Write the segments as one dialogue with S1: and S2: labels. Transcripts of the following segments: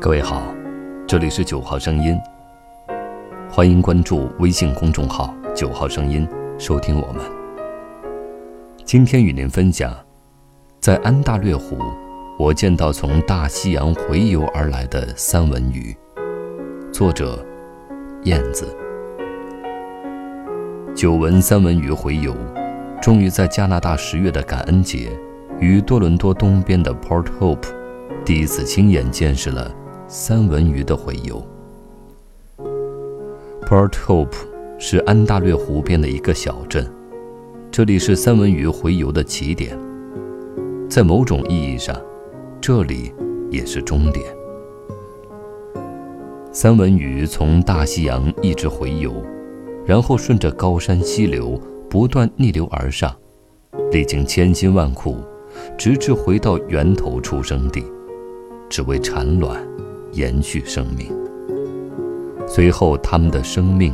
S1: 各位好，这里是九号声音，欢迎关注微信公众号“九号声音”，收听我们。今天与您分享，在安大略湖，我见到从大西洋洄游而来的三文鱼。作者：燕子。久闻三文鱼洄游，终于在加拿大十月的感恩节，于多伦多东边的 Port Hope，第一次亲眼见识了。三文鱼的洄游。Port Hope 是安大略湖边的一个小镇，这里是三文鱼洄游的起点，在某种意义上，这里也是终点。三文鱼从大西洋一直洄游，然后顺着高山溪流不断逆流而上，历经千辛万苦，直至回到源头出生地，只为产卵。延续生命，随后它们的生命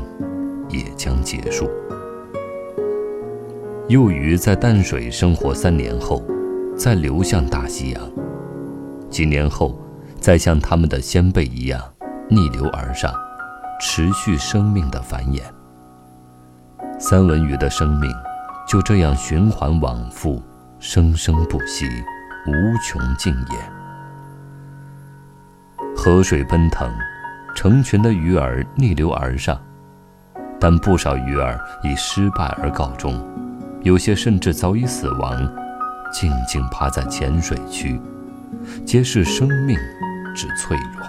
S1: 也将结束。幼鱼在淡水生活三年后，再流向大西洋，几年后再像它们的先辈一样逆流而上，持续生命的繁衍。三文鱼的生命就这样循环往复，生生不息，无穷尽也。河水奔腾，成群的鱼儿逆流而上，但不少鱼儿以失败而告终，有些甚至早已死亡，静静趴在浅水区，揭示生命之脆弱。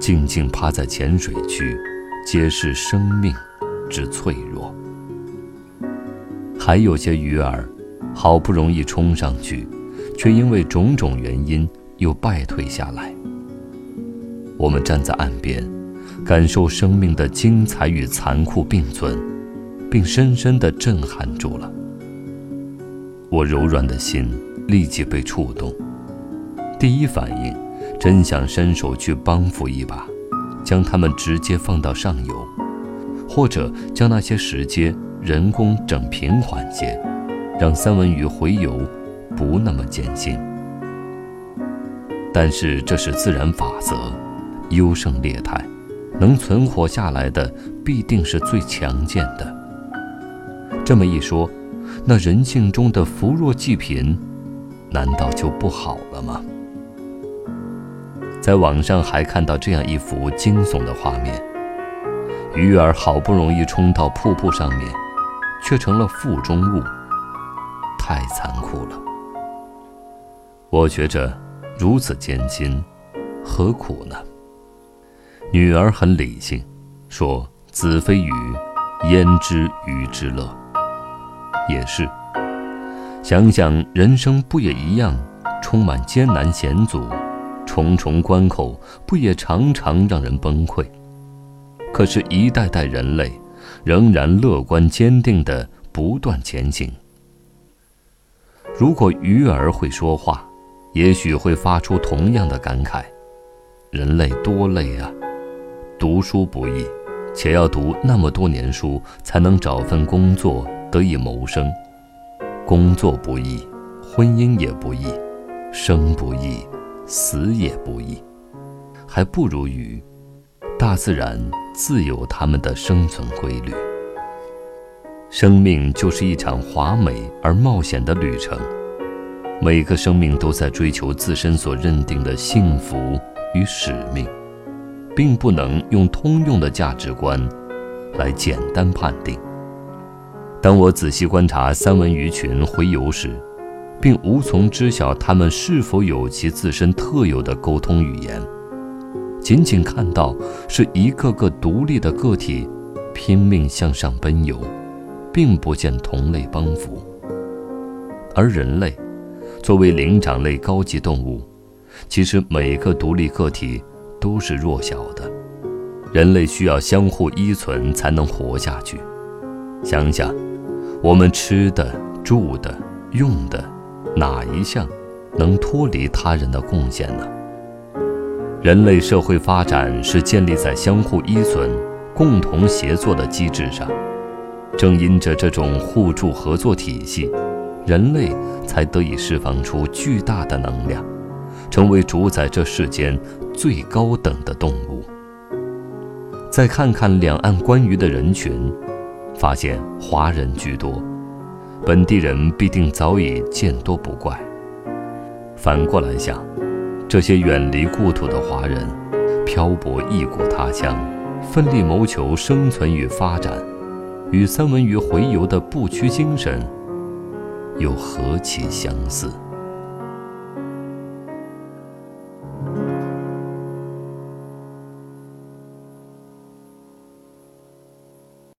S1: 静静趴在浅水区，揭示生命之脆弱。还有些鱼儿，好不容易冲上去，却因为种种原因又败退下来。我们站在岸边，感受生命的精彩与残酷并存，并深深地震撼住了我柔软的心，立即被触动。第一反应，真想伸手去帮扶一把，将它们直接放到上游，或者将那些石阶人工整平缓些，让三文鱼洄游不那么艰辛。但是这是自然法则。优胜劣汰，能存活下来的必定是最强健的。这么一说，那人性中的扶弱济贫，难道就不好了吗？在网上还看到这样一幅惊悚的画面：鱼儿好不容易冲到瀑布上面，却成了腹中物，太残酷了。我觉着如此艰辛，何苦呢？女儿很理性，说：“子非鱼，焉知鱼之乐？”也是，想想人生不也一样，充满艰难险阻，重重关口不也常常让人崩溃？可是，一代代人类仍然乐观坚定地不断前行。如果鱼儿会说话，也许会发出同样的感慨：“人类多累啊！”读书不易，且要读那么多年书才能找份工作得以谋生。工作不易，婚姻也不易，生不易，死也不易，还不如鱼。大自然自有它们的生存规律。生命就是一场华美而冒险的旅程，每个生命都在追求自身所认定的幸福与使命。并不能用通用的价值观来简单判定。当我仔细观察三文鱼群洄游时，并无从知晓它们是否有其自身特有的沟通语言，仅仅看到是一个个独立的个体拼命向上奔游，并不见同类帮扶。而人类作为灵长类高级动物，其实每个独立个体。都是弱小的，人类需要相互依存才能活下去。想想，我们吃的、住的、用的，哪一项能脱离他人的贡献呢？人类社会发展是建立在相互依存、共同协作的机制上。正因着这种互助合作体系，人类才得以释放出巨大的能量。成为主宰这世间最高等的动物。再看看两岸观鱼的人群，发现华人居多，本地人必定早已见多不怪。反过来想，这些远离故土的华人，漂泊异国他乡，奋力谋求生存与发展，与三文鱼洄游的不屈精神，又何其相似！